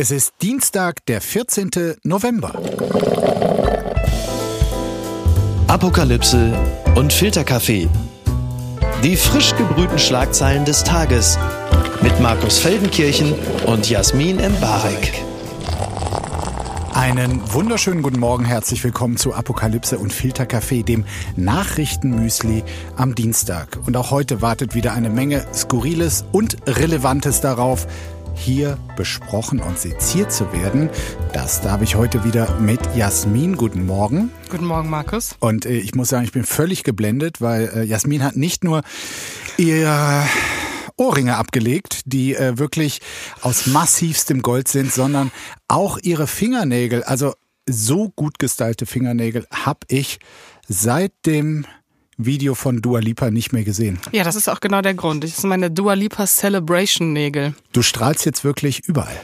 Es ist Dienstag, der 14. November. Apokalypse und Filterkaffee. Die frisch gebrühten Schlagzeilen des Tages mit Markus Feldenkirchen und Jasmin Embarek. Einen wunderschönen guten Morgen, herzlich willkommen zu Apokalypse und Filterkaffee, dem Nachrichtenmüsli am Dienstag. Und auch heute wartet wieder eine Menge Skurriles und Relevantes darauf, hier besprochen und seziert zu werden. Das darf ich heute wieder mit Jasmin. Guten Morgen. Guten Morgen, Markus. Und äh, ich muss sagen, ich bin völlig geblendet, weil äh, Jasmin hat nicht nur ihr Ohrringe abgelegt, die äh, wirklich aus massivstem Gold sind, sondern auch ihre Fingernägel. Also so gut gestylte Fingernägel habe ich seit dem Video von Dua Lipa nicht mehr gesehen. Ja, das ist auch genau der Grund. Das sind meine Dua Lipa Celebration Nägel. Du strahlst jetzt wirklich überall.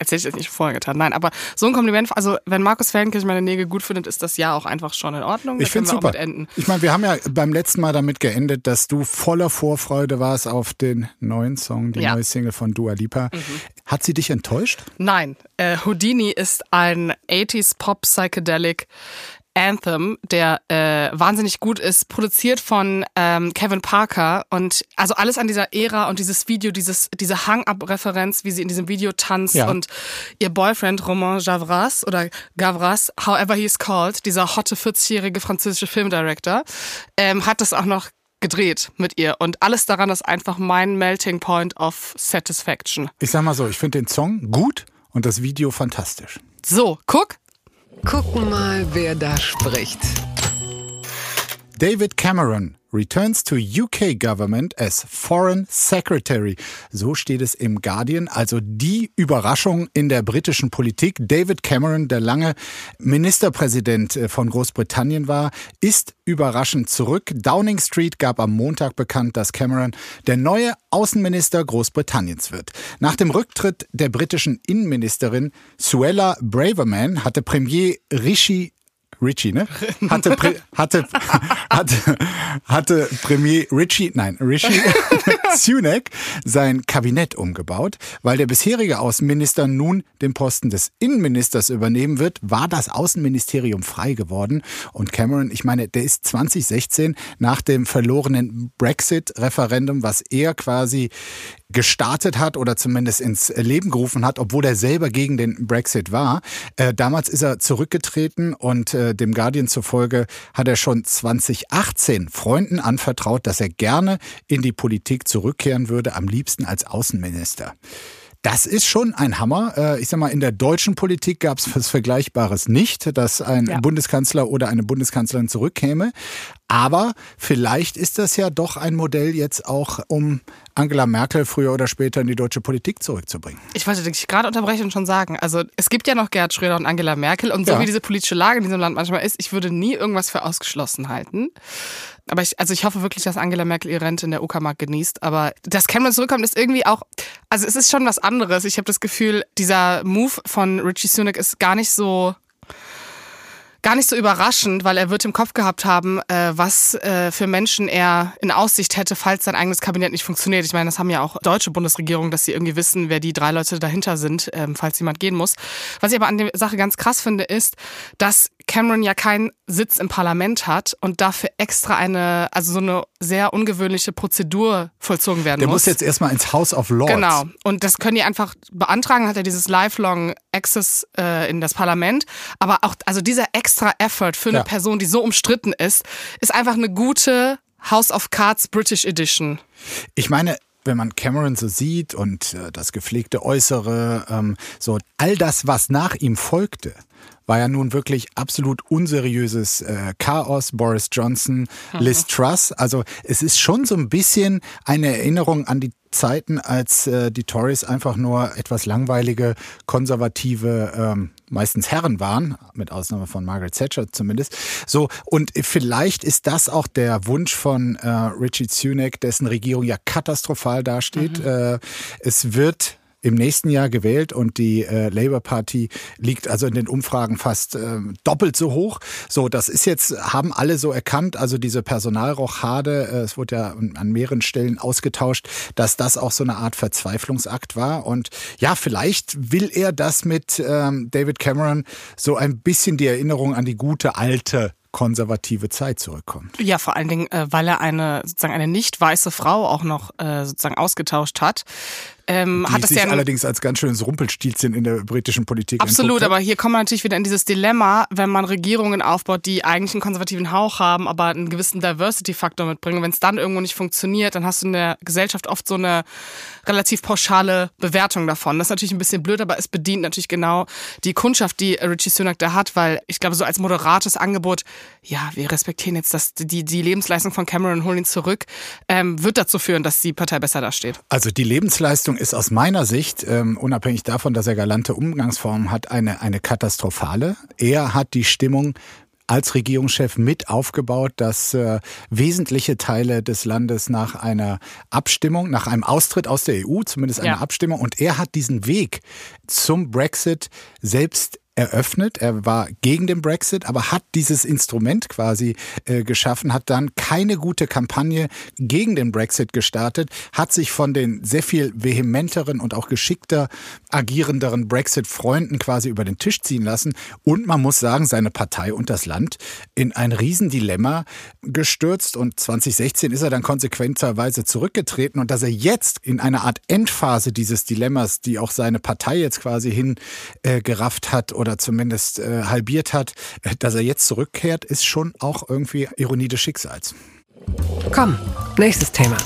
Als hätte ich das nicht vorher getan. Nein, aber so ein Kompliment, also wenn Markus Feldenkirch meine Nägel gut findet, ist das ja auch einfach schon in Ordnung. Ich finde super. Ich meine, wir haben ja beim letzten Mal damit geendet, dass du voller Vorfreude warst auf den neuen Song, die ja. neue Single von Dua Lipa. Mhm. Hat sie dich enttäuscht? Nein. Äh, Houdini ist ein 80s Pop Psychedelic Anthem, der äh, wahnsinnig gut ist, produziert von ähm, Kevin Parker und also alles an dieser Ära und dieses Video, dieses diese Hang-up-Referenz, wie sie in diesem Video tanzt ja. und ihr Boyfriend Romain Javras oder Gavras, however he is called, dieser hotte 40-jährige französische Filmdirector, ähm, hat das auch noch gedreht mit ihr und alles daran ist einfach mein Melting Point of Satisfaction. Ich sag mal so, ich finde den Song gut und das Video fantastisch. So, guck, Gucken mal, wer da spricht. David Cameron returns to UK government as Foreign Secretary. So steht es im Guardian. Also die Überraschung in der britischen Politik. David Cameron, der lange Ministerpräsident äh, von Großbritannien war, ist überraschend zurück. Downing Street gab am Montag bekannt, dass Cameron der neue Außenminister Großbritanniens wird. Nach dem Rücktritt der britischen Innenministerin Suella Braverman hatte Premier Rishi Richie, ne? Hatte, hatte, hatte, hatte Premier Richie, nein, Richie Sunak sein Kabinett umgebaut. Weil der bisherige Außenminister nun den Posten des Innenministers übernehmen wird, war das Außenministerium frei geworden. Und Cameron, ich meine, der ist 2016 nach dem verlorenen Brexit-Referendum, was er quasi gestartet hat oder zumindest ins Leben gerufen hat, obwohl er selber gegen den Brexit war. Äh, damals ist er zurückgetreten und äh, dem Guardian zufolge hat er schon 2018 Freunden anvertraut, dass er gerne in die Politik zurückkehren würde, am liebsten als Außenminister. Das ist schon ein Hammer. Äh, ich sag mal, in der deutschen Politik gab es was Vergleichbares nicht, dass ein ja. Bundeskanzler oder eine Bundeskanzlerin zurückkäme. Aber vielleicht ist das ja doch ein Modell jetzt auch, um Angela Merkel früher oder später in die deutsche Politik zurückzubringen. Ich wollte dich gerade unterbrechen und schon sagen, also es gibt ja noch Gerhard Schröder und Angela Merkel und so ja. wie diese politische Lage in diesem Land manchmal ist, ich würde nie irgendwas für ausgeschlossen halten. Aber ich, also ich hoffe wirklich, dass Angela Merkel ihre Rente in der Uckermark genießt. Aber dass Cameron zurückkommt, ist irgendwie auch, also es ist schon was anderes. Ich habe das Gefühl, dieser Move von Richie Sunak ist gar nicht so gar nicht so überraschend, weil er wird im Kopf gehabt haben, äh, was äh, für Menschen er in Aussicht hätte, falls sein eigenes Kabinett nicht funktioniert. Ich meine, das haben ja auch deutsche Bundesregierungen, dass sie irgendwie wissen, wer die drei Leute dahinter sind, ähm, falls jemand gehen muss. Was ich aber an der Sache ganz krass finde, ist, dass Cameron ja keinen Sitz im Parlament hat und dafür extra eine, also so eine sehr ungewöhnliche Prozedur vollzogen werden Der muss. Der muss jetzt erstmal ins House of Lords. Genau. Und das können die einfach beantragen, hat er dieses lifelong Access äh, in das Parlament. Aber auch, also dieser extra Effort für eine ja. Person, die so umstritten ist, ist einfach eine gute House of Cards British Edition. Ich meine, wenn man Cameron so sieht und äh, das gepflegte Äußere, ähm, so all das, was nach ihm folgte, war ja nun wirklich absolut unseriöses äh, Chaos. Boris Johnson, Liz Truss. Also es ist schon so ein bisschen eine Erinnerung an die Zeiten, als äh, die Tories einfach nur etwas langweilige, konservative, ähm, meistens Herren waren, mit Ausnahme von Margaret Thatcher zumindest. So, und vielleicht ist das auch der Wunsch von äh, Richie Sunak, dessen Regierung ja katastrophal dasteht. Mhm. Äh, es wird im nächsten Jahr gewählt und die äh, Labour Party liegt also in den Umfragen fast äh, doppelt so hoch. So, das ist jetzt, haben alle so erkannt, also diese Personalrochade, äh, es wurde ja an mehreren Stellen ausgetauscht, dass das auch so eine Art Verzweiflungsakt war. Und ja, vielleicht will er das mit ähm, David Cameron so ein bisschen die Erinnerung an die gute alte konservative Zeit zurückkommt. Ja, vor allen Dingen, äh, weil er eine sozusagen eine nicht weiße Frau auch noch äh, sozusagen ausgetauscht hat. Ähm, die hat das sich ja allerdings als ganz schönes Rumpelstilzchen in der britischen Politik Absolut, aber hier kommt man natürlich wieder in dieses Dilemma, wenn man Regierungen aufbaut, die eigentlich einen konservativen Hauch haben, aber einen gewissen Diversity-Faktor mitbringen. Wenn es dann irgendwo nicht funktioniert, dann hast du in der Gesellschaft oft so eine relativ pauschale Bewertung davon. Das ist natürlich ein bisschen blöd, aber es bedient natürlich genau die Kundschaft, die Richie Sunak da hat, weil ich glaube, so als moderates Angebot, ja, wir respektieren jetzt das, die, die Lebensleistung von Cameron und holen ihn zurück, ähm, wird dazu führen, dass die Partei besser dasteht. Also die Lebensleistung ist aus meiner Sicht, ähm, unabhängig davon, dass er galante Umgangsformen hat, eine, eine katastrophale. Er hat die Stimmung als Regierungschef mit aufgebaut, dass äh, wesentliche Teile des Landes nach einer Abstimmung, nach einem Austritt aus der EU, zumindest eine ja. Abstimmung, und er hat diesen Weg zum Brexit selbst eröffnet. Er war gegen den Brexit, aber hat dieses Instrument quasi äh, geschaffen, hat dann keine gute Kampagne gegen den Brexit gestartet, hat sich von den sehr viel vehementeren und auch geschickter agierenderen Brexit-Freunden quasi über den Tisch ziehen lassen. Und man muss sagen, seine Partei und das Land in ein Riesendilemma gestürzt. Und 2016 ist er dann konsequenterweise zurückgetreten. Und dass er jetzt in einer Art Endphase dieses Dilemmas, die auch seine Partei jetzt quasi hingerafft äh, hat oder oder zumindest äh, halbiert hat, dass er jetzt zurückkehrt, ist schon auch irgendwie Ironie des Schicksals. Komm, nächstes Thema.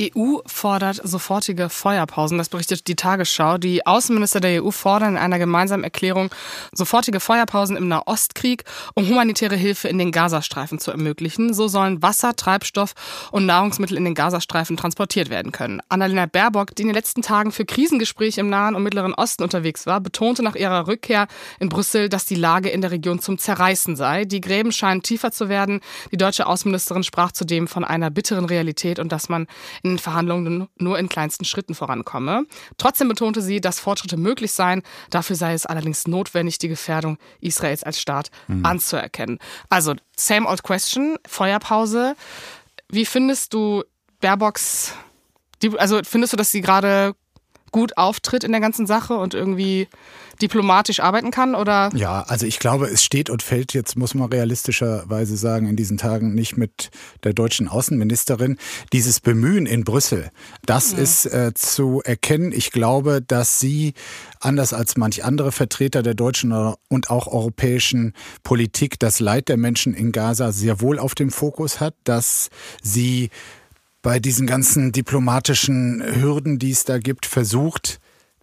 EU fordert sofortige Feuerpausen. Das berichtet die Tagesschau. Die Außenminister der EU fordern in einer gemeinsamen Erklärung sofortige Feuerpausen im Nahostkrieg, um humanitäre Hilfe in den Gazastreifen zu ermöglichen. So sollen Wasser, Treibstoff und Nahrungsmittel in den Gazastreifen transportiert werden können. Annalena Baerbock, die in den letzten Tagen für Krisengespräche im Nahen und Mittleren Osten unterwegs war, betonte nach ihrer Rückkehr in Brüssel, dass die Lage in der Region zum Zerreißen sei. Die Gräben scheinen tiefer zu werden. Die deutsche Außenministerin sprach zudem von einer bitteren Realität und dass man in den Verhandlungen nur in kleinsten Schritten vorankomme. Trotzdem betonte sie, dass Fortschritte möglich seien. Dafür sei es allerdings notwendig, die Gefährdung Israels als Staat mhm. anzuerkennen. Also, same old question, Feuerpause. Wie findest du Baerbocks, also findest du, dass sie gerade gut auftritt in der ganzen Sache und irgendwie diplomatisch arbeiten kann? Oder? Ja, also ich glaube, es steht und fällt jetzt, muss man realistischerweise sagen, in diesen Tagen nicht mit der deutschen Außenministerin. Dieses Bemühen in Brüssel, das mhm. ist äh, zu erkennen. Ich glaube, dass sie, anders als manch andere Vertreter der deutschen und auch europäischen Politik, das Leid der Menschen in Gaza sehr wohl auf dem Fokus hat, dass sie bei diesen ganzen diplomatischen Hürden, die es da gibt, versucht,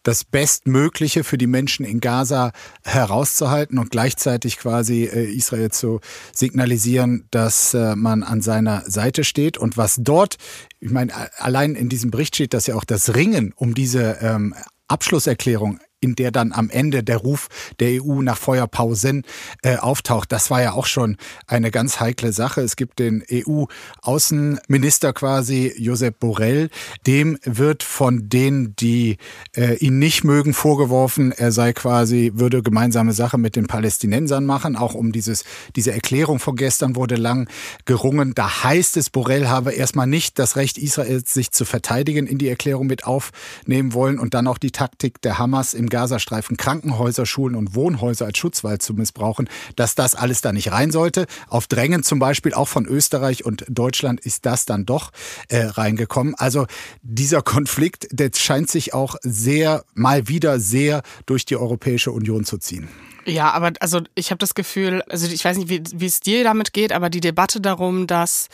das Bestmögliche für die Menschen in Gaza herauszuhalten und gleichzeitig quasi äh, Israel zu signalisieren, dass äh, man an seiner Seite steht. Und was dort, ich meine, allein in diesem Bericht steht, dass ja auch das Ringen um diese ähm, Abschlusserklärung in der dann am Ende der Ruf der EU nach Feuerpausen äh, auftaucht. Das war ja auch schon eine ganz heikle Sache. Es gibt den EU-Außenminister quasi, Josep Borrell. Dem wird von denen, die äh, ihn nicht mögen, vorgeworfen, er sei quasi, würde gemeinsame Sache mit den Palästinensern machen. Auch um dieses, diese Erklärung von gestern wurde lang gerungen. Da heißt es, Borrell habe erstmal nicht das Recht Israels, sich zu verteidigen, in die Erklärung mit aufnehmen wollen und dann auch die Taktik der Hamas im Gazastreifen Krankenhäuser, Schulen und Wohnhäuser als Schutzwald zu missbrauchen, dass das alles da nicht rein sollte. Auf Drängen zum Beispiel auch von Österreich und Deutschland ist das dann doch äh, reingekommen. Also dieser Konflikt, der scheint sich auch sehr, mal wieder sehr durch die Europäische Union zu ziehen. Ja, aber also ich habe das Gefühl, also ich weiß nicht, wie es dir damit geht, aber die Debatte darum, dass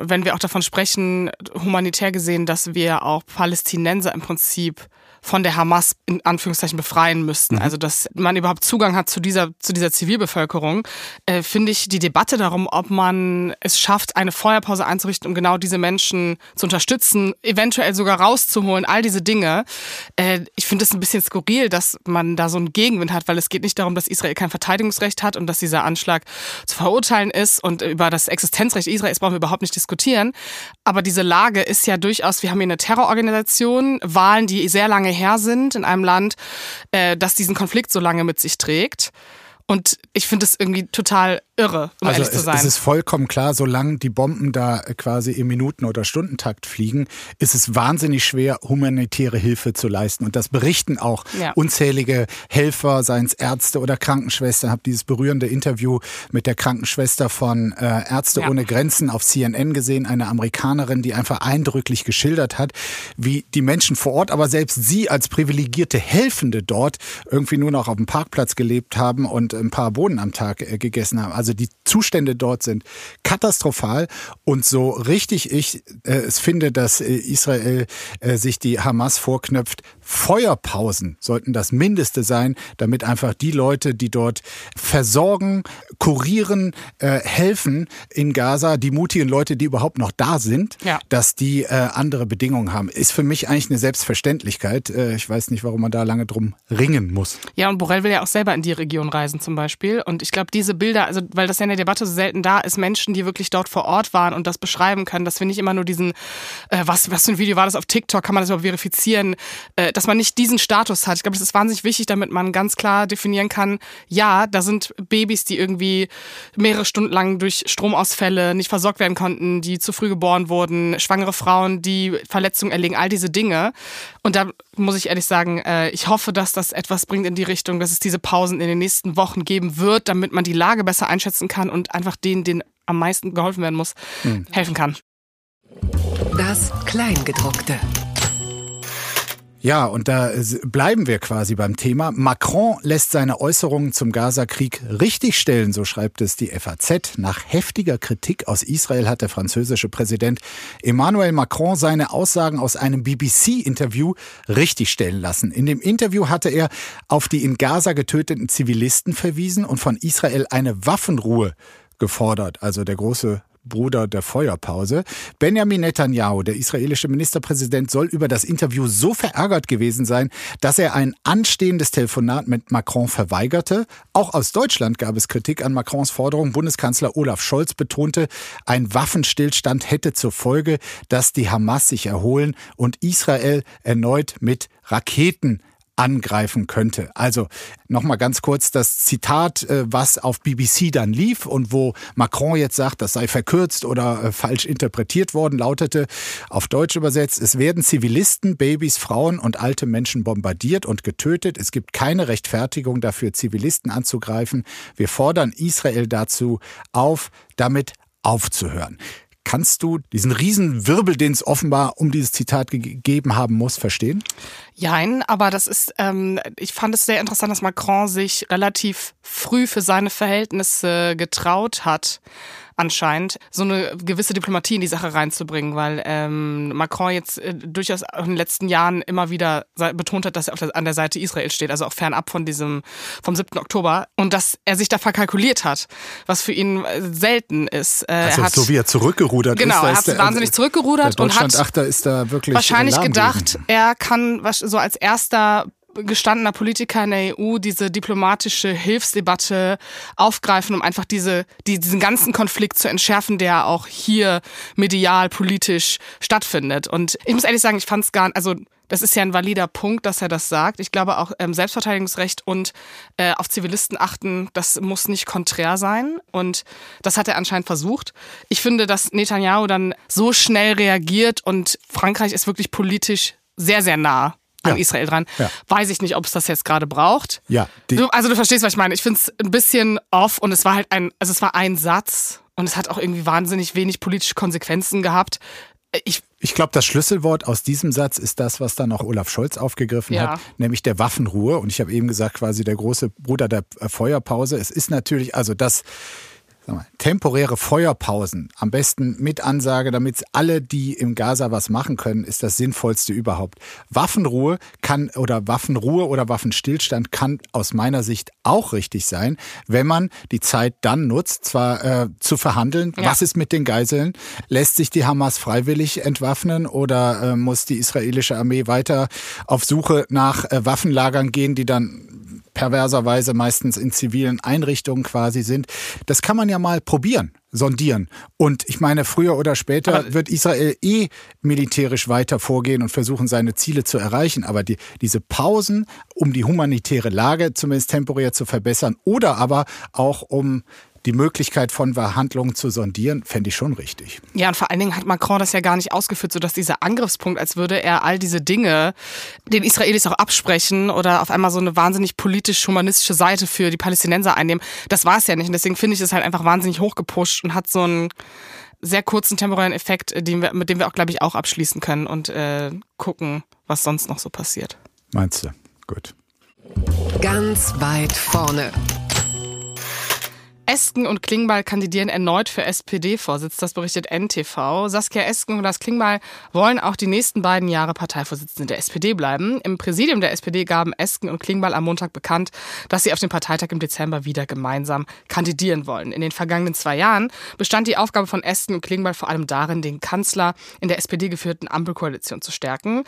wenn wir auch davon sprechen, humanitär gesehen, dass wir auch Palästinenser im Prinzip von der Hamas in Anführungszeichen befreien müssten. Mhm. Also dass man überhaupt Zugang hat zu dieser, zu dieser Zivilbevölkerung, äh, finde ich die Debatte darum, ob man es schafft, eine Feuerpause einzurichten, um genau diese Menschen zu unterstützen, eventuell sogar rauszuholen, all diese Dinge. Äh, ich finde es ein bisschen skurril, dass man da so einen Gegenwind hat, weil es geht nicht darum, dass Israel kein Verteidigungsrecht hat und dass dieser Anschlag zu verurteilen ist und über das Existenzrecht Israels brauchen wir überhaupt nicht diskutieren diskutieren. Aber diese Lage ist ja durchaus, wir haben hier eine Terrororganisation, Wahlen, die sehr lange her sind in einem Land, äh, das diesen Konflikt so lange mit sich trägt. Und ich finde es irgendwie total irre, um also ehrlich zu sein. Es ist vollkommen klar, solange die Bomben da quasi im Minuten- oder Stundentakt fliegen, ist es wahnsinnig schwer, humanitäre Hilfe zu leisten. Und das berichten auch ja. unzählige Helfer, seien es Ärzte oder Krankenschwestern. Ich habe dieses berührende Interview mit der Krankenschwester von äh, Ärzte ja. ohne Grenzen auf CNN gesehen, eine Amerikanerin, die einfach eindrücklich geschildert hat, wie die Menschen vor Ort, aber selbst sie als privilegierte Helfende dort irgendwie nur noch auf dem Parkplatz gelebt haben und ein paar Bohnen am Tag äh, gegessen haben. Also die Zustände dort sind katastrophal und so richtig ich äh, es finde, dass äh, Israel äh, sich die Hamas vorknöpft, Feuerpausen sollten das Mindeste sein, damit einfach die Leute, die dort versorgen, kurieren, äh, helfen in Gaza, die mutigen Leute, die überhaupt noch da sind, ja. dass die äh, andere Bedingungen haben. Ist für mich eigentlich eine Selbstverständlichkeit. Äh, ich weiß nicht, warum man da lange drum ringen muss. Ja, und Borrell will ja auch selber in die Region reisen zum Beispiel. Und ich glaube, diese Bilder, also weil das ja in der Debatte so selten da ist, Menschen, die wirklich dort vor Ort waren und das beschreiben können, dass wir nicht immer nur diesen, äh, was, was für ein Video war das auf TikTok, kann man das überhaupt verifizieren, äh, dass man nicht diesen Status hat. Ich glaube, das ist wahnsinnig wichtig, damit man ganz klar definieren kann, ja, da sind Babys, die irgendwie mehrere Stunden lang durch Stromausfälle nicht versorgt werden konnten, die zu früh geboren wurden, schwangere Frauen, die Verletzungen erlegen, all diese Dinge. Und da muss ich ehrlich sagen, äh, ich hoffe, dass das etwas bringt in die Richtung, dass es diese Pausen in den nächsten Wochen geben wird, damit man die Lage besser einschätzen kann und einfach denen, denen am meisten geholfen werden muss, mhm. helfen kann. Das Kleingedruckte. Ja, und da bleiben wir quasi beim Thema. Macron lässt seine Äußerungen zum Gaza-Krieg richtigstellen, so schreibt es die FAZ. Nach heftiger Kritik aus Israel hat der französische Präsident Emmanuel Macron seine Aussagen aus einem BBC-Interview richtigstellen lassen. In dem Interview hatte er auf die in Gaza getöteten Zivilisten verwiesen und von Israel eine Waffenruhe gefordert. Also der große Bruder der Feuerpause. Benjamin Netanyahu, der israelische Ministerpräsident, soll über das Interview so verärgert gewesen sein, dass er ein anstehendes Telefonat mit Macron verweigerte. Auch aus Deutschland gab es Kritik an Macrons Forderung. Bundeskanzler Olaf Scholz betonte, ein Waffenstillstand hätte zur Folge, dass die Hamas sich erholen und Israel erneut mit Raketen angreifen könnte. Also nochmal ganz kurz das Zitat, äh, was auf BBC dann lief und wo Macron jetzt sagt, das sei verkürzt oder äh, falsch interpretiert worden, lautete auf Deutsch übersetzt, es werden Zivilisten, Babys, Frauen und alte Menschen bombardiert und getötet. Es gibt keine Rechtfertigung dafür, Zivilisten anzugreifen. Wir fordern Israel dazu auf, damit aufzuhören. Kannst du diesen Riesenwirbel, den es offenbar um dieses Zitat gegeben haben muss, verstehen? Jein, aber das ist, ähm, ich fand es sehr interessant, dass Macron sich relativ früh für seine Verhältnisse getraut hat, anscheinend, so eine gewisse Diplomatie in die Sache reinzubringen, weil ähm, Macron jetzt äh, durchaus in den letzten Jahren immer wieder betont hat, dass er der, an der Seite Israel steht, also auch fernab von diesem, vom 7. Oktober und dass er sich da verkalkuliert hat, was für ihn äh, selten ist. Äh, also hat, so wie er zurückgerudert genau, ist. Genau, er hat der, wahnsinnig zurückgerudert und hat Achter ist da wirklich wahrscheinlich gedacht, er kann so als erster gestandener Politiker in der EU diese diplomatische Hilfsdebatte aufgreifen, um einfach diese, die, diesen ganzen Konflikt zu entschärfen, der auch hier medial, politisch stattfindet. Und ich muss ehrlich sagen, ich fand es gar, also das ist ja ein valider Punkt, dass er das sagt. Ich glaube auch ähm, Selbstverteidigungsrecht und äh, auf Zivilisten achten, das muss nicht konträr sein. Und das hat er anscheinend versucht. Ich finde, dass Netanyahu dann so schnell reagiert und Frankreich ist wirklich politisch sehr, sehr nah an ja. Israel dran. Ja. Weiß ich nicht, ob es das jetzt gerade braucht. Ja. Du, also du verstehst, was ich meine. Ich finde es ein bisschen off und es war halt ein, also es war ein Satz und es hat auch irgendwie wahnsinnig wenig politische Konsequenzen gehabt. Ich, ich glaube, das Schlüsselwort aus diesem Satz ist das, was dann auch Olaf Scholz aufgegriffen ja. hat, nämlich der Waffenruhe. Und ich habe eben gesagt, quasi der große Bruder der Feuerpause. Es ist natürlich, also das mal, temporäre Feuerpausen, am besten mit Ansage, damit alle, die im Gaza was machen können, ist das Sinnvollste überhaupt. Waffenruhe kann oder Waffenruhe oder Waffenstillstand kann aus meiner Sicht auch richtig sein, wenn man die Zeit dann nutzt, zwar äh, zu verhandeln, ja. was ist mit den Geiseln, lässt sich die Hamas freiwillig entwaffnen oder äh, muss die israelische Armee weiter auf Suche nach äh, Waffenlagern gehen, die dann perverserweise meistens in zivilen Einrichtungen quasi sind. Das kann man ja mal probieren. sondieren. Und ich meine, früher oder später aber wird Israel eh militärisch weiter vorgehen und versuchen, seine Ziele zu erreichen. Aber die, diese Pausen, um die humanitäre Lage zumindest temporär zu verbessern oder aber auch um die Möglichkeit von Verhandlungen zu sondieren, fände ich schon richtig. Ja, und vor allen Dingen hat Macron das ja gar nicht ausgeführt, sodass dieser Angriffspunkt, als würde er all diese Dinge den Israelis auch absprechen oder auf einmal so eine wahnsinnig politisch-humanistische Seite für die Palästinenser einnehmen. Das war es ja nicht. Und deswegen finde ich es halt einfach wahnsinnig hochgepusht und hat so einen sehr kurzen temporären Effekt, den wir, mit dem wir auch, glaube ich, auch abschließen können und äh, gucken, was sonst noch so passiert. Meinst du? Gut. Ganz weit vorne. Esken und Klingbeil kandidieren erneut für SPD-Vorsitz, das berichtet NTV. Saskia Esken und Lars Klingbeil wollen auch die nächsten beiden Jahre Parteivorsitzende der SPD bleiben. Im Präsidium der SPD gaben Esken und Klingbeil am Montag bekannt, dass sie auf dem Parteitag im Dezember wieder gemeinsam kandidieren wollen. In den vergangenen zwei Jahren bestand die Aufgabe von Esken und Klingbeil vor allem darin, den Kanzler in der SPD geführten Ampelkoalition zu stärken.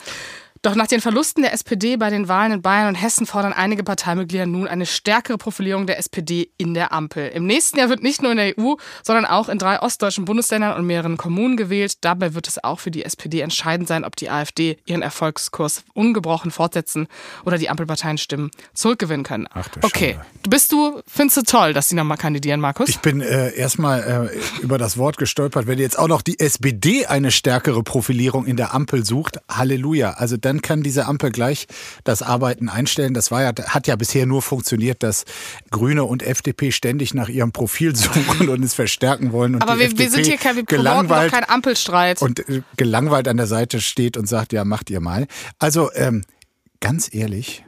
Doch nach den Verlusten der SPD bei den Wahlen in Bayern und Hessen fordern einige Parteimitglieder nun eine stärkere Profilierung der SPD in der Ampel. Im nächsten Jahr wird nicht nur in der EU, sondern auch in drei ostdeutschen Bundesländern und mehreren Kommunen gewählt. Dabei wird es auch für die SPD entscheidend sein, ob die AfD ihren Erfolgskurs ungebrochen fortsetzen oder die Ampelparteien Stimmen zurückgewinnen können. Ach, okay, bist du, findest du toll, dass sie nochmal kandidieren, Markus? Ich bin äh, erstmal äh, über das Wort gestolpert. Wenn jetzt auch noch die SPD eine stärkere Profilierung in der Ampel sucht, Halleluja. Also dann dann kann diese Ampel gleich das Arbeiten einstellen. Das war ja, hat ja bisher nur funktioniert, dass Grüne und FDP ständig nach ihrem Profil suchen und es verstärken wollen. Und Aber wir, wir, sind hier kein, wir gelangweilt kein Ampelstreit. Und äh, gelangweilt an der Seite steht und sagt, ja, macht ihr mal. Also ähm, ganz ehrlich,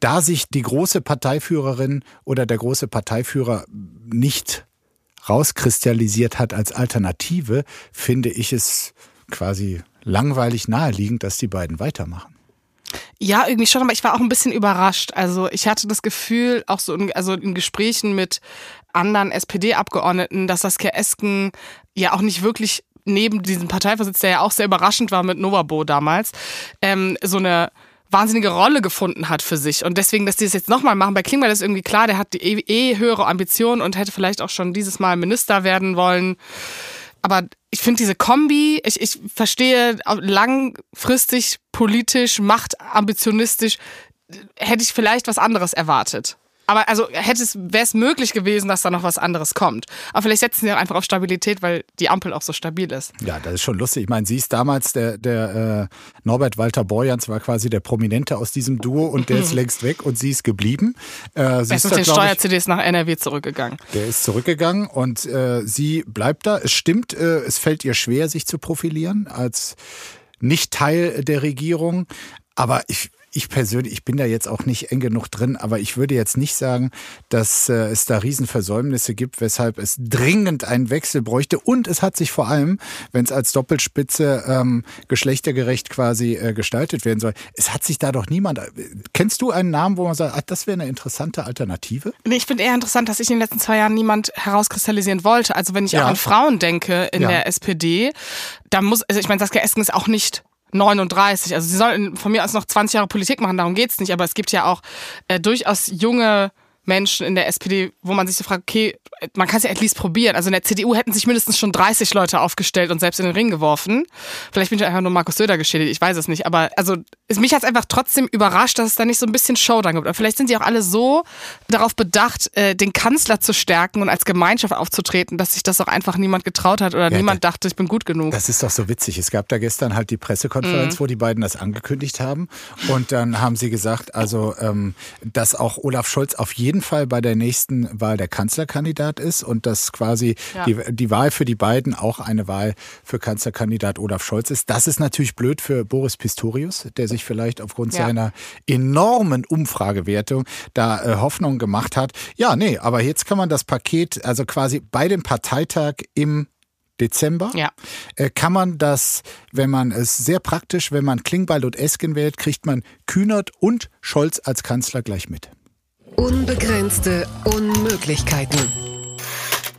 da sich die große Parteiführerin oder der große Parteiführer nicht rauskristallisiert hat als Alternative, finde ich es quasi langweilig naheliegend, dass die beiden weitermachen. Ja, irgendwie schon, aber ich war auch ein bisschen überrascht. Also ich hatte das Gefühl, auch so in, also in Gesprächen mit anderen SPD-Abgeordneten, dass Saskia Esken ja auch nicht wirklich neben diesem Parteivorsitz, der ja auch sehr überraschend war mit Novabo damals, ähm, so eine wahnsinnige Rolle gefunden hat für sich. Und deswegen, dass die das jetzt nochmal machen, bei Klingbeil ist irgendwie klar, der hat die eh, eh höhere Ambitionen und hätte vielleicht auch schon dieses Mal Minister werden wollen. Aber ich finde diese Kombi, ich, ich verstehe langfristig, politisch, machtambitionistisch, hätte ich vielleicht was anderes erwartet. Aber also hätte es, wäre es möglich gewesen, dass da noch was anderes kommt. Aber vielleicht setzen sie auch einfach auf Stabilität, weil die Ampel auch so stabil ist. Ja, das ist schon lustig. Ich meine, sie ist damals der, der äh, Norbert Walter Borjans war quasi der Prominente aus diesem Duo und der ist längst weg und sie ist geblieben. Äh, sie ist mit den Steuer-CDs nach NRW zurückgegangen. Der ist zurückgegangen und äh, sie bleibt da. Es stimmt, äh, es fällt ihr schwer, sich zu profilieren als nicht Teil der Regierung. Aber ich, ich persönlich, ich bin da jetzt auch nicht eng genug drin, aber ich würde jetzt nicht sagen, dass äh, es da Riesenversäumnisse gibt, weshalb es dringend einen Wechsel bräuchte. Und es hat sich vor allem, wenn es als Doppelspitze ähm, geschlechtergerecht quasi äh, gestaltet werden soll, es hat sich da doch niemand. Äh, kennst du einen Namen, wo man sagt, ach, das wäre eine interessante Alternative? Nee, ich finde eher interessant, dass sich in den letzten zwei Jahren niemand herauskristallisieren wollte. Also wenn ich ja. auch an Frauen denke in ja. der SPD, da muss, also ich meine, Saskia Esken ist auch nicht 39. Also sie sollten von mir aus noch 20 Jahre Politik machen, darum geht's nicht. Aber es gibt ja auch äh, durchaus junge Menschen in der SPD, wo man sich so fragt, okay, man kann es ja at least probieren. Also in der CDU hätten sich mindestens schon 30 Leute aufgestellt und selbst in den Ring geworfen. Vielleicht bin ich einfach nur Markus Söder geschädigt, ich weiß es nicht. Aber also mich hat es einfach trotzdem überrascht, dass es da nicht so ein bisschen Showdown gibt. Aber vielleicht sind sie auch alle so darauf bedacht, äh, den Kanzler zu stärken und als Gemeinschaft aufzutreten, dass sich das auch einfach niemand getraut hat oder ja, niemand dachte, ich bin gut genug. Das ist doch so witzig. Es gab da gestern halt die Pressekonferenz, mhm. wo die beiden das angekündigt haben. Und dann haben sie gesagt, also ähm, dass auch Olaf Scholz auf jeden jeden Fall bei der nächsten Wahl der Kanzlerkandidat ist und dass quasi ja. die, die Wahl für die beiden auch eine Wahl für Kanzlerkandidat Olaf Scholz ist. Das ist natürlich blöd für Boris Pistorius, der sich vielleicht aufgrund ja. seiner enormen Umfragewertung da äh, Hoffnung gemacht hat. Ja, nee, aber jetzt kann man das Paket, also quasi bei dem Parteitag im Dezember. Ja. Äh, kann man das, wenn man es sehr praktisch, wenn man Klingbeil und Esken wählt, kriegt man Kühnert und Scholz als Kanzler gleich mit. Unbegrenzte Unmöglichkeiten.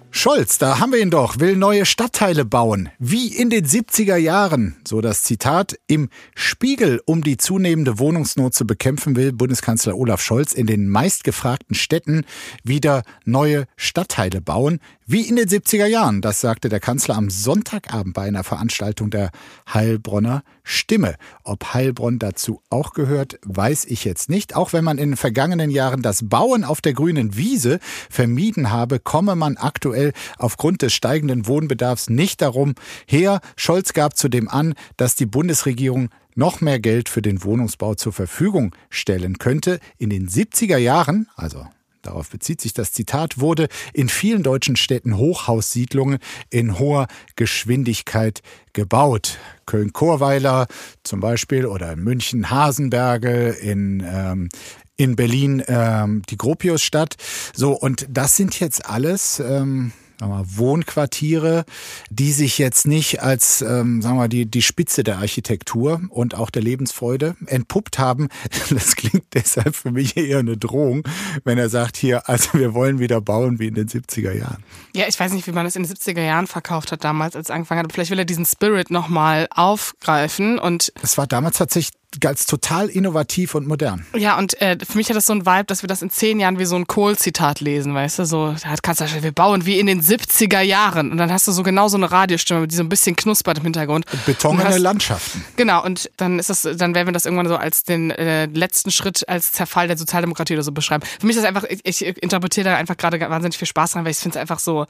Scholz, da haben wir ihn doch, will neue Stadtteile bauen, wie in den 70er Jahren. So das Zitat. Im Spiegel, um die zunehmende Wohnungsnot zu bekämpfen, will Bundeskanzler Olaf Scholz in den meistgefragten Städten wieder neue Stadtteile bauen, wie in den 70er Jahren. Das sagte der Kanzler am Sonntagabend bei einer Veranstaltung der Heilbronner Stimme. Ob Heilbronn dazu auch gehört, weiß ich jetzt nicht. Auch wenn man in den vergangenen Jahren das Bauen auf der grünen Wiese vermieden habe, komme man aktuell aufgrund des steigenden Wohnbedarfs nicht darum her. Scholz gab zudem an, dass die Bundesregierung noch mehr Geld für den Wohnungsbau zur Verfügung stellen könnte. In den 70er Jahren, also darauf bezieht sich das Zitat, wurde in vielen deutschen Städten Hochhaussiedlungen in hoher Geschwindigkeit gebaut. Köln-Chorweiler zum Beispiel oder in München Hasenberge, in, ähm, in Berlin ähm, die Gropiusstadt. So, und das sind jetzt alles. Ähm, mal, Wohnquartiere, die sich jetzt nicht als ähm, sagen wir, die, die Spitze der Architektur und auch der Lebensfreude entpuppt haben. Das klingt deshalb für mich eher eine Drohung, wenn er sagt, hier, also wir wollen wieder bauen wie in den 70er Jahren. Ja, ich weiß nicht, wie man es in den 70er Jahren verkauft hat damals, als angefangen hat. Vielleicht will er diesen Spirit nochmal aufgreifen und. Es war damals tatsächlich als total innovativ und modern. Ja, und äh, für mich hat das so ein Vibe, dass wir das in zehn Jahren wie so ein Kohl-Zitat lesen, weißt du? So, da hat Kanzler, wir bauen wie in den 70er Jahren. Und dann hast du so genau so eine Radiostimme, die so ein bisschen knuspert im Hintergrund. Betongene Landschaften. Genau, und dann ist das, dann werden wir das irgendwann so als den äh, letzten Schritt als Zerfall der Sozialdemokratie oder so beschreiben. Für mich ist das einfach, ich, ich interpretiere da einfach gerade wahnsinnig viel Spaß dran, weil ich finde es einfach so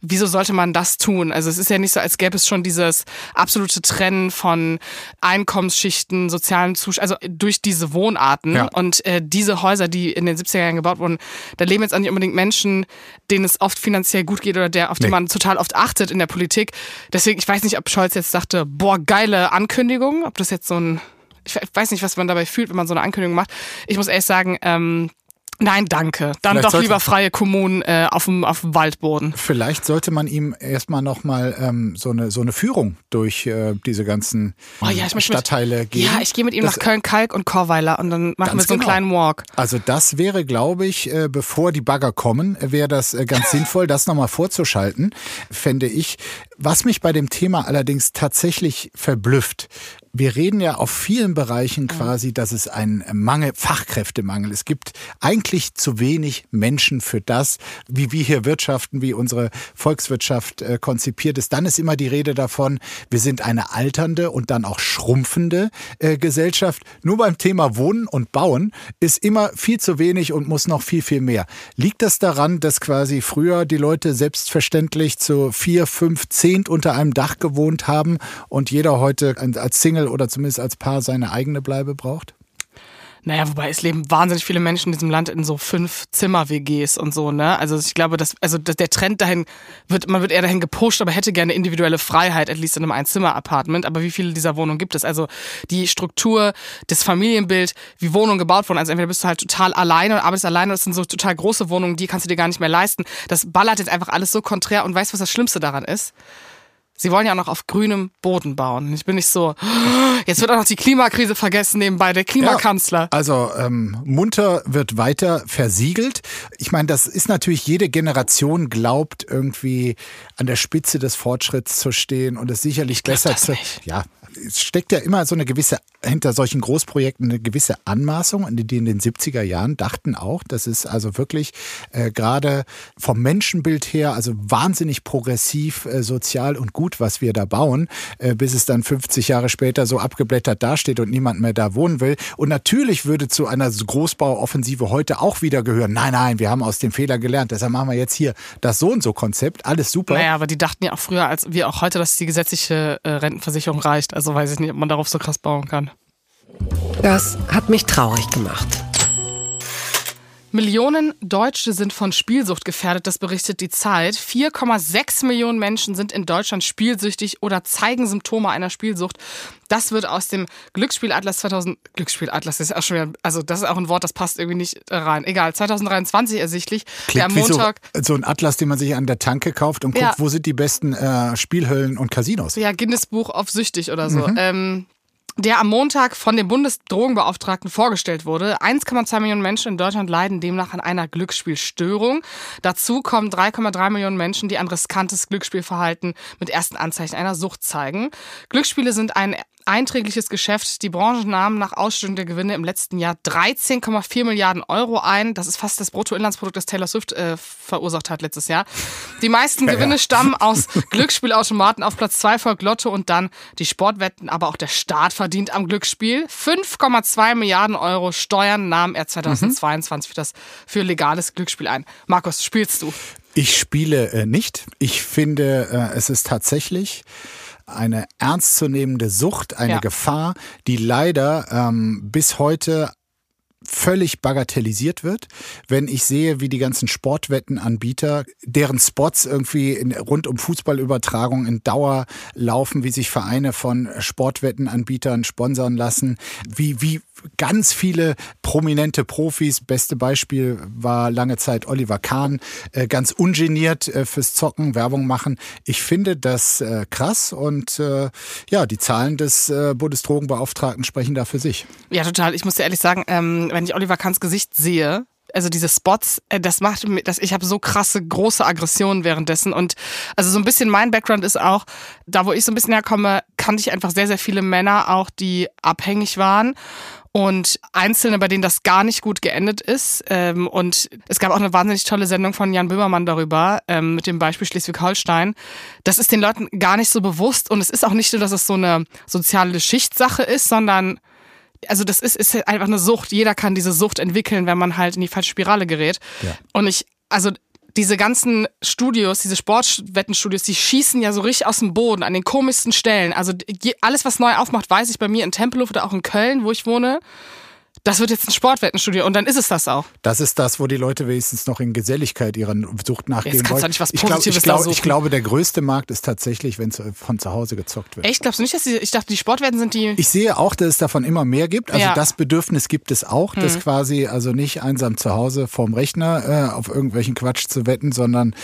wieso sollte man das tun? Also es ist ja nicht so, als gäbe es schon dieses absolute Trennen von Einkommensschichten, sozialen Zustand, also durch diese Wohnarten ja. und äh, diese Häuser, die in den 70er Jahren gebaut wurden, da leben jetzt auch nicht unbedingt Menschen, denen es oft finanziell gut geht oder der, auf nee. die man total oft achtet in der Politik. Deswegen, ich weiß nicht, ob Scholz jetzt dachte, boah, geile Ankündigung, ob das jetzt so ein, ich weiß nicht, was man dabei fühlt, wenn man so eine Ankündigung macht. Ich muss ehrlich sagen, ähm, Nein, danke. Dann Vielleicht doch lieber freie Kommunen äh, auf, dem, auf dem Waldboden. Vielleicht sollte man ihm erstmal nochmal ähm, so, eine, so eine Führung durch äh, diese ganzen oh, ja, Stadtteile mit, geben. Ja, ich gehe mit ihm das, nach Köln-Kalk und Korweiler und dann machen wir so einen genau. kleinen Walk. Also das wäre, glaube ich, äh, bevor die Bagger kommen, wäre das äh, ganz sinnvoll, das nochmal vorzuschalten, fände ich. Was mich bei dem Thema allerdings tatsächlich verblüfft, wir reden ja auf vielen Bereichen quasi, dass es ein Mangel, Fachkräftemangel. Es gibt eigentlich zu wenig Menschen für das, wie wir hier wirtschaften, wie unsere Volkswirtschaft äh, konzipiert ist. Dann ist immer die Rede davon, wir sind eine alternde und dann auch schrumpfende äh, Gesellschaft. Nur beim Thema Wohnen und Bauen ist immer viel zu wenig und muss noch viel, viel mehr. Liegt das daran, dass quasi früher die Leute selbstverständlich zu vier, fünf, zehn unter einem Dach gewohnt haben und jeder heute als Single oder zumindest als Paar seine eigene Bleibe braucht? Naja, wobei es leben wahnsinnig viele Menschen in diesem Land in so fünf Zimmer-WGs und so, ne? Also ich glaube, dass, also der Trend dahin wird, man wird eher dahin gepusht, aber hätte gerne individuelle Freiheit, at least in einem Einzimmer-Apartment. Aber wie viele dieser Wohnungen gibt es? Also die Struktur, das Familienbild, wie Wohnungen gebaut wurden. Also entweder bist du halt total alleine und arbeitest alleine, das sind so total große Wohnungen, die kannst du dir gar nicht mehr leisten. Das ballert jetzt einfach alles so konträr und weißt, was das Schlimmste daran ist? Sie wollen ja auch noch auf grünem Boden bauen. Ich bin nicht so, jetzt wird auch noch die Klimakrise vergessen nebenbei, der Klimakanzler. Ja, also ähm, munter wird weiter versiegelt. Ich meine, das ist natürlich, jede Generation glaubt irgendwie an der Spitze des Fortschritts zu stehen und es sicherlich besser zu. Ja, es steckt ja immer so eine gewisse, hinter solchen Großprojekten eine gewisse Anmaßung, die in den 70er Jahren dachten auch, das ist also wirklich äh, gerade vom Menschenbild her, also wahnsinnig progressiv, äh, sozial und gut, was wir da bauen, äh, bis es dann 50 Jahre später so abgeblättert dasteht und niemand mehr da wohnen will. Und natürlich würde zu einer Großbauoffensive heute auch wieder gehören, nein, nein, wir haben aus dem Fehler gelernt, deshalb machen wir jetzt hier das so und so Konzept, alles super. Naja, aber die dachten ja auch früher, als wir auch heute, dass die gesetzliche äh, Rentenversicherung reicht. Also weiß ich nicht, ob man darauf so krass bauen kann. Das hat mich traurig gemacht. Millionen Deutsche sind von Spielsucht gefährdet, das berichtet die Zeit. 4,6 Millionen Menschen sind in Deutschland spielsüchtig oder zeigen Symptome einer Spielsucht. Das wird aus dem Glücksspielatlas 2000, Glücksspielatlas ist auch schon wieder, also das ist auch ein Wort, das passt irgendwie nicht rein. Egal, 2023 ersichtlich. Klingt der am Montag. So, so, ein Atlas, den man sich an der Tanke kauft und ja. guckt, wo sind die besten äh, Spielhöllen und Casinos. Ja, Guinness Buch auf süchtig oder so. Mhm. Ähm, der am Montag von dem Bundesdrogenbeauftragten vorgestellt wurde. 1,2 Millionen Menschen in Deutschland leiden demnach an einer Glücksspielstörung. Dazu kommen 3,3 Millionen Menschen, die ein riskantes Glücksspielverhalten mit ersten Anzeichen einer Sucht zeigen. Glücksspiele sind ein einträgliches Geschäft. Die Branche nahm nach Ausstellung der Gewinne im letzten Jahr 13,4 Milliarden Euro ein. Das ist fast das Bruttoinlandsprodukt, das Taylor Swift äh, verursacht hat letztes Jahr. Die meisten Gewinne ja. stammen aus Glücksspielautomaten. Auf Platz zwei folgt Lotto und dann die Sportwetten. Aber auch der Staat verdient am Glücksspiel. 5,2 Milliarden Euro Steuern nahm er 2022 mhm. für das für legales Glücksspiel ein. Markus, spielst du? Ich spiele äh, nicht. Ich finde, äh, es ist tatsächlich eine ernstzunehmende Sucht, eine ja. Gefahr, die leider ähm, bis heute völlig bagatellisiert wird, wenn ich sehe, wie die ganzen Sportwettenanbieter, deren Spots irgendwie in, rund um Fußballübertragung in Dauer laufen, wie sich Vereine von Sportwettenanbietern sponsern lassen, wie, wie ganz viele prominente Profis, beste Beispiel war lange Zeit Oliver Kahn, äh, ganz ungeniert äh, fürs Zocken Werbung machen. Ich finde das äh, krass und ja, die Zahlen des Bundesdrogenbeauftragten sprechen da für sich. Ja, total. Ich muss dir ehrlich sagen, ähm, wenn ich Oliver Kahns Gesicht sehe, also diese Spots, das macht mir, das, ich habe so krasse große Aggressionen währenddessen und also so ein bisschen mein Background ist auch, da wo ich so ein bisschen herkomme, kannte ich einfach sehr sehr viele Männer auch, die abhängig waren und Einzelne, bei denen das gar nicht gut geendet ist. Ähm, und es gab auch eine wahnsinnig tolle Sendung von Jan Böhmermann darüber, ähm, mit dem Beispiel Schleswig-Holstein. Das ist den Leuten gar nicht so bewusst und es ist auch nicht so, dass es so eine soziale Schichtssache ist, sondern also das ist, ist halt einfach eine Sucht. Jeder kann diese Sucht entwickeln, wenn man halt in die falsche Spirale gerät. Ja. Und ich, also diese ganzen Studios, diese Sportwettenstudios, die schießen ja so richtig aus dem Boden an den komischsten Stellen. Also alles, was neu aufmacht, weiß ich bei mir in Tempelhof oder auch in Köln, wo ich wohne das wird jetzt ein Sportwettenstudio und dann ist es das auch. Das ist das, wo die Leute wenigstens noch in Geselligkeit ihrer Sucht nachgehen jetzt wollen. Du nicht was ich, glaub, ich, glaub, ich glaube, der größte Markt ist tatsächlich, wenn es von zu Hause gezockt wird. Echt? Glaubst du nicht, dass die, ich dachte, die Sportwetten sind die... Ich sehe auch, dass es davon immer mehr gibt. Also ja. das Bedürfnis gibt es auch, das hm. quasi also nicht einsam zu Hause vorm Rechner äh, auf irgendwelchen Quatsch zu wetten, sondern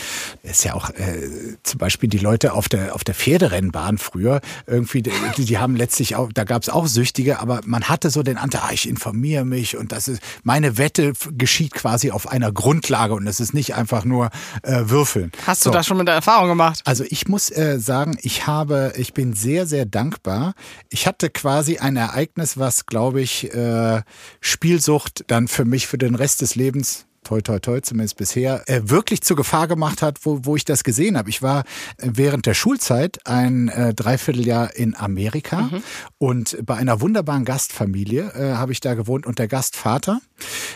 ist ja auch äh, zum Beispiel die Leute auf der, auf der Pferderennbahn früher irgendwie, die, die haben letztlich auch, da gab es auch Süchtige, aber man hatte so den Anteil, ah, ich informiere mich und das ist meine Wette geschieht quasi auf einer Grundlage und es ist nicht einfach nur äh, Würfeln. Hast so. du das schon mit der Erfahrung gemacht? Also ich muss äh, sagen, ich habe, ich bin sehr, sehr dankbar. Ich hatte quasi ein Ereignis, was, glaube ich, äh, Spielsucht dann für mich für den Rest des Lebens toi toi toi zumindest bisher, äh, wirklich zur Gefahr gemacht hat, wo, wo ich das gesehen habe. Ich war äh, während der Schulzeit ein äh, Dreivierteljahr in Amerika mhm. und bei einer wunderbaren Gastfamilie äh, habe ich da gewohnt und der Gastvater,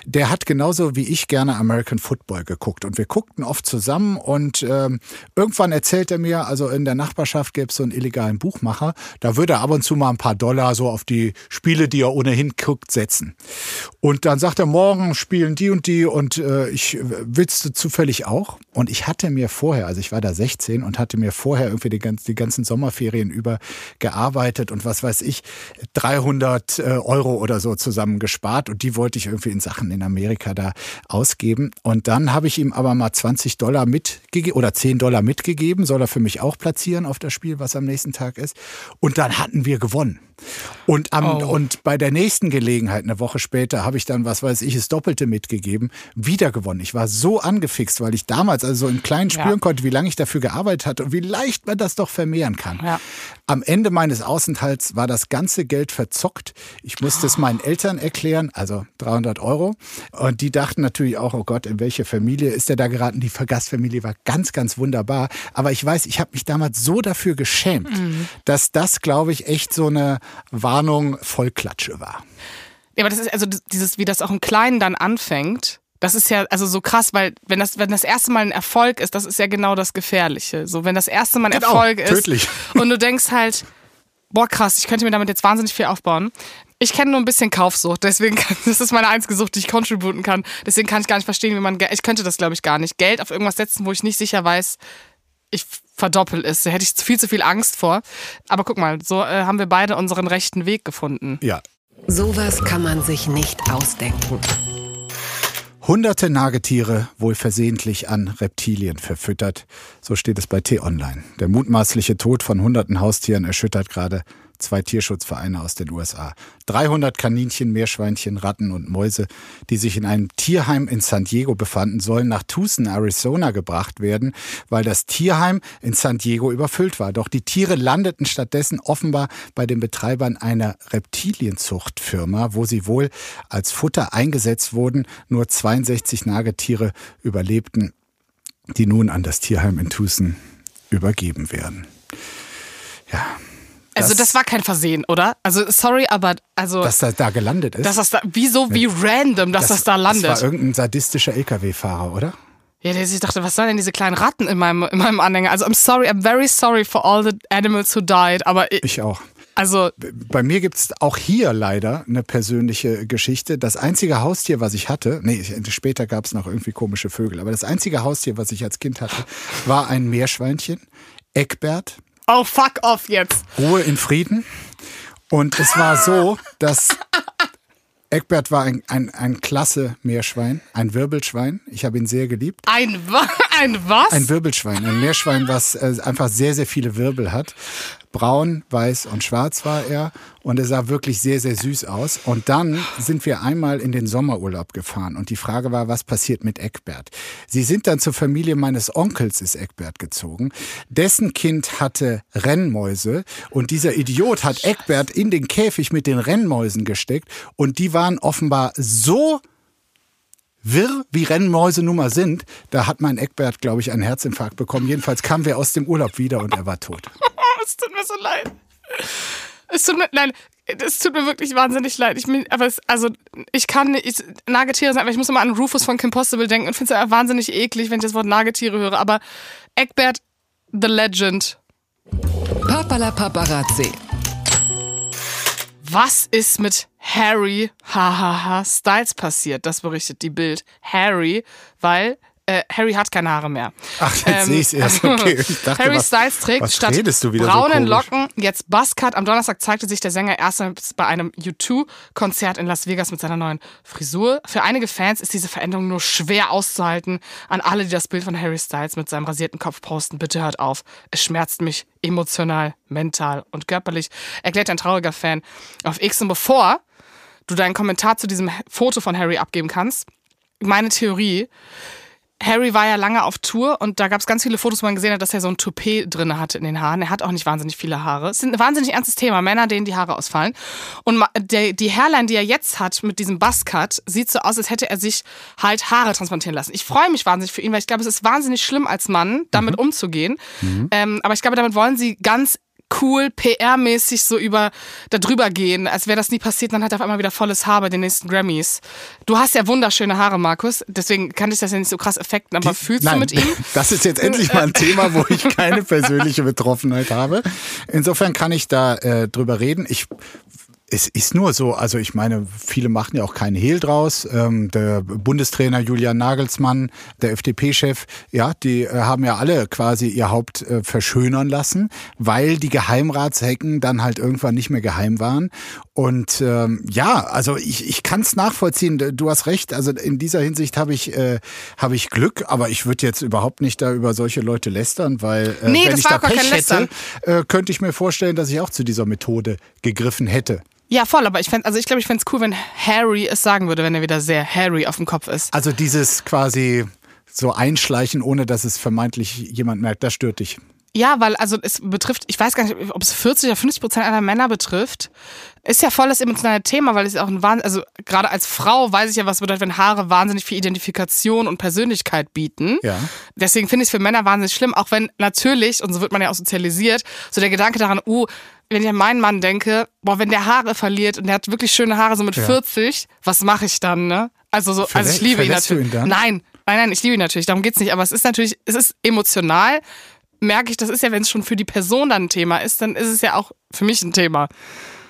der hat genauso wie ich gerne American Football geguckt und wir guckten oft zusammen und ähm, irgendwann erzählt er mir, also in der Nachbarschaft gäbe es so einen illegalen Buchmacher, da würde er ab und zu mal ein paar Dollar so auf die Spiele, die er ohnehin guckt, setzen. Und dann sagt er, morgen spielen die und die und äh, ich du zufällig auch. Und ich hatte mir vorher, also ich war da 16 und hatte mir vorher irgendwie die, ganzen, die ganzen Sommerferien über gearbeitet und was weiß ich, 300 äh, Euro oder so zusammen gespart. Und die wollte ich irgendwie in Sachen in Amerika da ausgeben. Und dann habe ich ihm aber mal 20 Dollar mitgegeben oder 10 Dollar mitgegeben, soll er für mich auch platzieren auf das Spiel, was am nächsten Tag ist. Und dann hatten wir gewonnen. Und, am, oh. und bei der nächsten Gelegenheit, eine Woche später, habe ich dann, was weiß ich, das Doppelte mitgegeben, wieder gewonnen. Ich war so angefixt, weil ich damals also so im Kleinen spüren ja. konnte, wie lange ich dafür gearbeitet hatte und wie leicht man das doch vermehren kann. Ja. Am Ende meines Außenthalts war das ganze Geld verzockt. Ich musste es meinen Eltern erklären, also 300 Euro. Und die dachten natürlich auch, oh Gott, in welche Familie ist der da geraten? Die Gastfamilie war ganz, ganz wunderbar. Aber ich weiß, ich habe mich damals so dafür geschämt, mhm. dass das, glaube ich, echt so eine Warnung Vollklatsche war. Ja, aber das ist also dieses, wie das auch im Kleinen dann anfängt. Das ist ja also so krass, weil wenn das wenn das erste Mal ein Erfolg ist, das ist ja genau das Gefährliche. So wenn das erste Mal ein genau, Erfolg ist tödlich. und du denkst halt, boah krass, ich könnte mir damit jetzt wahnsinnig viel aufbauen. Ich kenne nur ein bisschen Kaufsucht, deswegen kann, das ist meine einzige Sucht, die ich contributen kann. Deswegen kann ich gar nicht verstehen, wie man ich könnte das glaube ich gar nicht Geld auf irgendwas setzen, wo ich nicht sicher weiß, ich verdoppel ist. Da hätte ich viel zu viel Angst vor. Aber guck mal, so äh, haben wir beide unseren rechten Weg gefunden. Ja. Sowas kann man sich nicht ausdenken. Hunderte Nagetiere wohl versehentlich an Reptilien verfüttert. So steht es bei T-Online. Der mutmaßliche Tod von hunderten Haustieren erschüttert gerade zwei Tierschutzvereine aus den USA. 300 Kaninchen, Meerschweinchen, Ratten und Mäuse, die sich in einem Tierheim in San Diego befanden, sollen nach Tucson, Arizona gebracht werden, weil das Tierheim in San Diego überfüllt war. Doch die Tiere landeten stattdessen offenbar bei den Betreibern einer Reptilienzuchtfirma, wo sie wohl als Futter eingesetzt wurden. Nur 62 Nagetiere überlebten, die nun an das Tierheim in Tucson übergeben werden. Ja. Also das war kein Versehen, oder? Also sorry, aber also dass das da gelandet ist. dass das da wieso wie random, dass das, da landet. Das war irgendein sadistischer LKW-Fahrer, oder? ja, ich dachte, was sollen denn diese kleinen Ratten in meinem in meinem Anhänger? Also I'm sorry, I'm very sorry for all the animals who died, aber ich, Ich auch. also Bei mir gibt's auch hier leider eine persönliche Geschichte. Das einzige Haustier, was ich hatte, nee, später gab's noch irgendwie komische Vögel, aber das einzige Haustier, was ich als Kind hatte, war ein Meerschweinchen, Eckbert, oh fuck off jetzt. Ruhe in Frieden. Und es war so, dass Eckbert war ein, ein, ein klasse Meerschwein, ein Wirbelschwein. Ich habe ihn sehr geliebt. Ein ein was? Ein Wirbelschwein, ein Meerschwein, was äh, einfach sehr, sehr viele Wirbel hat. Braun, weiß und schwarz war er und er sah wirklich sehr, sehr süß aus. Und dann sind wir einmal in den Sommerurlaub gefahren und die Frage war, was passiert mit Eckbert? Sie sind dann zur Familie meines Onkels, ist Eckbert gezogen. Dessen Kind hatte Rennmäuse und dieser Idiot hat Eckbert in den Käfig mit den Rennmäusen gesteckt und die waren offenbar so wirr, wie Rennmäuse nun mal sind, da hat mein Eckbert, glaube ich, einen Herzinfarkt bekommen. Jedenfalls kamen wir aus dem Urlaub wieder und er war tot. Es tut mir so leid. Es tut mir, nein, es tut mir wirklich wahnsinnig leid. Ich, bin- aber es, also, ich kann nicht, ich, Nagetiere sind einfach, ich muss immer an Rufus von Kim Possible denken und finde es einfach wahnsinnig eklig, wenn ich das Wort Nagetiere höre. Aber Eckbert, the legend. Papala Paparazzi. Was ist mit Harry, hahaha, Styles passiert? Das berichtet die Bild. Harry, weil äh, Harry hat keine Haare mehr. Ach, jetzt sehe ich's erst. Okay, ich dachte, Harry was- Styles trägt statt so braunen komisch? Locken jetzt Buzzcut. Am Donnerstag zeigte sich der Sänger erstmals bei einem U2-Konzert in Las Vegas mit seiner neuen Frisur. Für einige Fans ist diese Veränderung nur schwer auszuhalten. An alle, die das Bild von Harry Styles mit seinem rasierten Kopf posten, bitte hört auf. Es schmerzt mich emotional, mental und körperlich, erklärt ein trauriger Fan auf X. Und bevor du deinen Kommentar zu diesem Foto von Harry abgeben kannst, meine Theorie, Harry war ja lange auf Tour und da gab es ganz viele Fotos, wo man gesehen hat, dass er so ein Toupet drin hatte in den Haaren. Er hat auch nicht wahnsinnig viele Haare. Es ist ein wahnsinnig ernstes Thema, Männer, denen die Haare ausfallen. Und der, die Hairline, die er jetzt hat mit diesem Buzzcut, sieht so aus, als hätte er sich halt Haare transplantieren lassen. Ich freue mich wahnsinnig für ihn, weil ich glaube, es ist wahnsinnig schlimm als Mann, damit umzugehen. Ähm, aber ich glaube, damit wollen sie ganz cool, PR-mäßig so über da drüber gehen, als wäre das nie passiert, dann hat er auf einmal wieder volles Haar bei den nächsten Grammys. Du hast ja wunderschöne Haare, Markus, deswegen kann ich das ja nicht so krass affekten, aber fühlst Nein, du mit ihm? Das ist jetzt endlich mal ein Thema, wo ich keine persönliche Betroffenheit habe. Insofern kann ich da äh, drüber reden. Ich es ist nur so, also ich meine, viele machen ja auch keinen Hehl draus. Ähm, der Bundestrainer Julian Nagelsmann, der FDP-Chef, ja, die äh, haben ja alle quasi ihr Haupt äh, verschönern lassen, weil die Geheimratshecken dann halt irgendwann nicht mehr geheim waren. Und ähm, ja, also ich, ich kann es nachvollziehen. Du hast recht. Also in dieser Hinsicht habe ich äh, habe ich Glück, aber ich würde jetzt überhaupt nicht da über solche Leute lästern, weil äh, Nee, wenn ich da Pech hätte, äh, könnte ich mir vorstellen, dass ich auch zu dieser Methode gegriffen hätte. Ja, voll, aber ich fänd, also ich glaube, ich fände es cool, wenn Harry es sagen würde, wenn er wieder sehr Harry auf dem Kopf ist. Also dieses quasi so einschleichen, ohne dass es vermeintlich jemand merkt, das stört dich. Ja, weil also es betrifft, ich weiß gar nicht, ob es 40 oder 50 Prozent aller Männer betrifft. Ist ja voll das emotionale Thema, weil es auch ein Wahnsinn, also gerade als Frau weiß ich ja, was bedeutet, wenn Haare wahnsinnig viel Identifikation und Persönlichkeit bieten. Ja. Deswegen finde ich es für Männer wahnsinnig schlimm, auch wenn natürlich, und so wird man ja auch sozialisiert, so der Gedanke daran, uh, wenn ich an meinen Mann denke, boah, wenn der Haare verliert und der hat wirklich schöne Haare so mit 40, was mache ich dann, ne? Also so, also ich Verlä- liebe ihn verlässt du natürlich. ihn dann? Nein, nein, nein, ich liebe ihn natürlich, darum geht's nicht, aber es ist natürlich, es ist emotional, merke ich, das ist ja, wenn es schon für die Person dann ein Thema ist, dann ist es ja auch für mich ein Thema.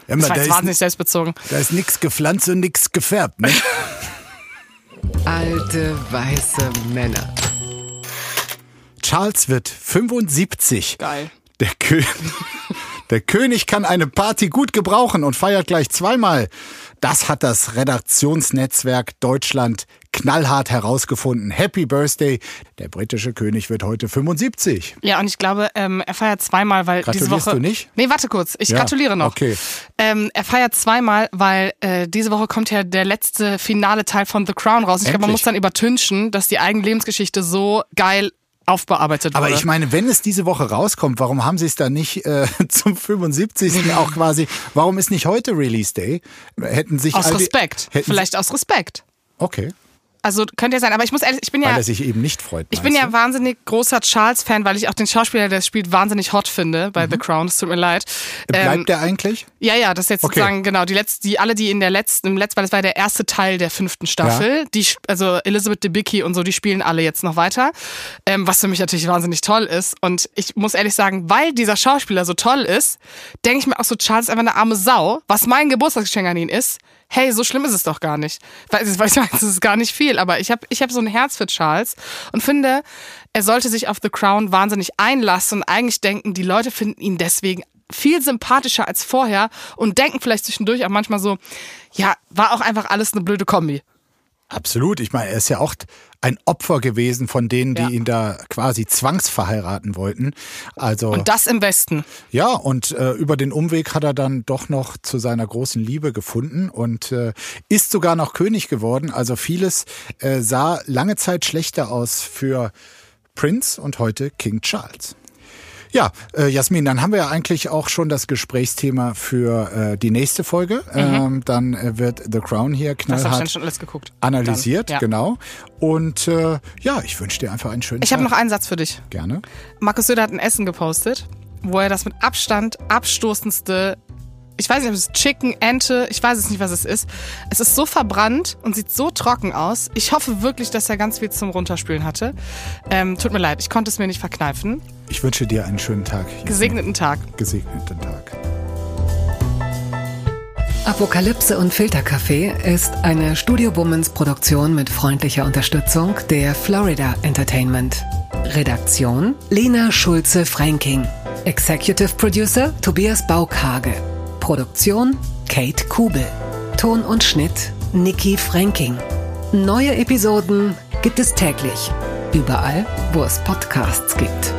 Ja, Das aber war da, jetzt ist, wahnsinnig selbstbezogen. da ist nichts gepflanzt und nichts gefärbt. Ne? Alte weiße Männer. Charles wird 75. Geil. Der, Kö Der König kann eine Party gut gebrauchen und feiert gleich zweimal. Das hat das Redaktionsnetzwerk Deutschland knallhart herausgefunden. Happy Birthday. Der britische König wird heute 75. Ja, und ich glaube, ähm, er feiert zweimal, weil diese Woche. du nicht? Nee, warte kurz. Ich Ja, gratuliere noch. okay. Ähm, er feiert zweimal, weil äh, diese Woche kommt ja der letzte finale Teil von The Crown raus. Ich glaube, man muss dann übertünchen, dass die eigene Lebensgeschichte so geil aufbearbeitet wurde. Aber ich meine, wenn es diese Woche rauskommt, warum haben sie es dann nicht äh, zum 75. auch quasi? Warum ist nicht heute Release Day? Hätten sich aus die- Respekt. Hätten Vielleicht aus Respekt. Okay, Also könnte ja sein. Aber ich muss ehrlich, ich bin weil ja. er sich eben nicht freut. Ich bin meinst ja wahnsinnig großer Charles-Fan, weil ich auch den Schauspieler, der spielt, wahnsinnig hot finde bei The Crown. Es tut mir leid. du? Ähm, Bleibt der eigentlich? Ja, ja, das ist jetzt Okay. sozusagen, genau, die letzten, die alle, die in der letzten, im letzten, weil das war der erste Teil der fünften Staffel, die, sp- also Elizabeth Debicki und so, die spielen alle jetzt noch weiter, ähm, was für mich natürlich wahnsinnig toll ist. Und ich muss ehrlich sagen, weil dieser Schauspieler so toll ist, denke ich mir auch so, Charles ist einfach eine arme Sau, was mein Geburtstagsgeschenk an ihn ist. Hey, so schlimm ist es doch gar nicht. Weil ich weiß, es ist gar nicht viel, aber ich habe ich hab so ein Herz für Charles und finde, er sollte sich auf The Crown wahnsinnig einlassen und eigentlich denken, die Leute finden ihn deswegen viel sympathischer als vorher und denken vielleicht zwischendurch auch manchmal so, ja, war auch einfach alles eine blöde Kombi. Absolut. Ich meine, er ist ja auch ein Opfer gewesen von denen, die Ja. ihn da quasi zwangsverheiraten wollten. Also Und das im Westen. ja, und äh, über den Umweg hat er dann doch noch zu seiner großen Liebe gefunden und äh, ist sogar noch König geworden. Also vieles äh, sah lange Zeit schlechter aus für Prince und heute King Charles. Ja, äh, Jasmin, dann haben wir ja eigentlich auch schon das Gesprächsthema für äh, die nächste Folge. Ähm, dann äh, wird The Crown hier Das ich knallhart schon alles geguckt. analysiert, Dann, ja. genau. Und äh, ja, ich wünsche dir einfach einen schönen Ich Tag. habe noch einen Satz für dich. Gerne. Markus Söder hat ein Essen gepostet, wo er das mit Abstand abstoßendste, ich weiß nicht, ob es Chicken, Ente, ich weiß es nicht, was es ist. Es ist so verbrannt und sieht so trocken aus. Ich hoffe wirklich, dass er ganz viel zum Runterspülen hatte. Ähm, tut mir leid, ich konnte es mir nicht verkneifen. Ich wünsche dir einen schönen Tag. Jasmin. Gesegneten Tag. Gesegneten Tag. Apokalypse und Filterkaffee ist eine Studio Womans Produktion mit freundlicher Unterstützung der Florida Entertainment. Redaktion Lena Schulze-Franking. Executive Producer Tobias Baukhage. Produktion Kate Kubel. Ton und Schnitt Nikki Franking. Neue Episoden gibt es täglich. Überall, wo es Podcasts gibt.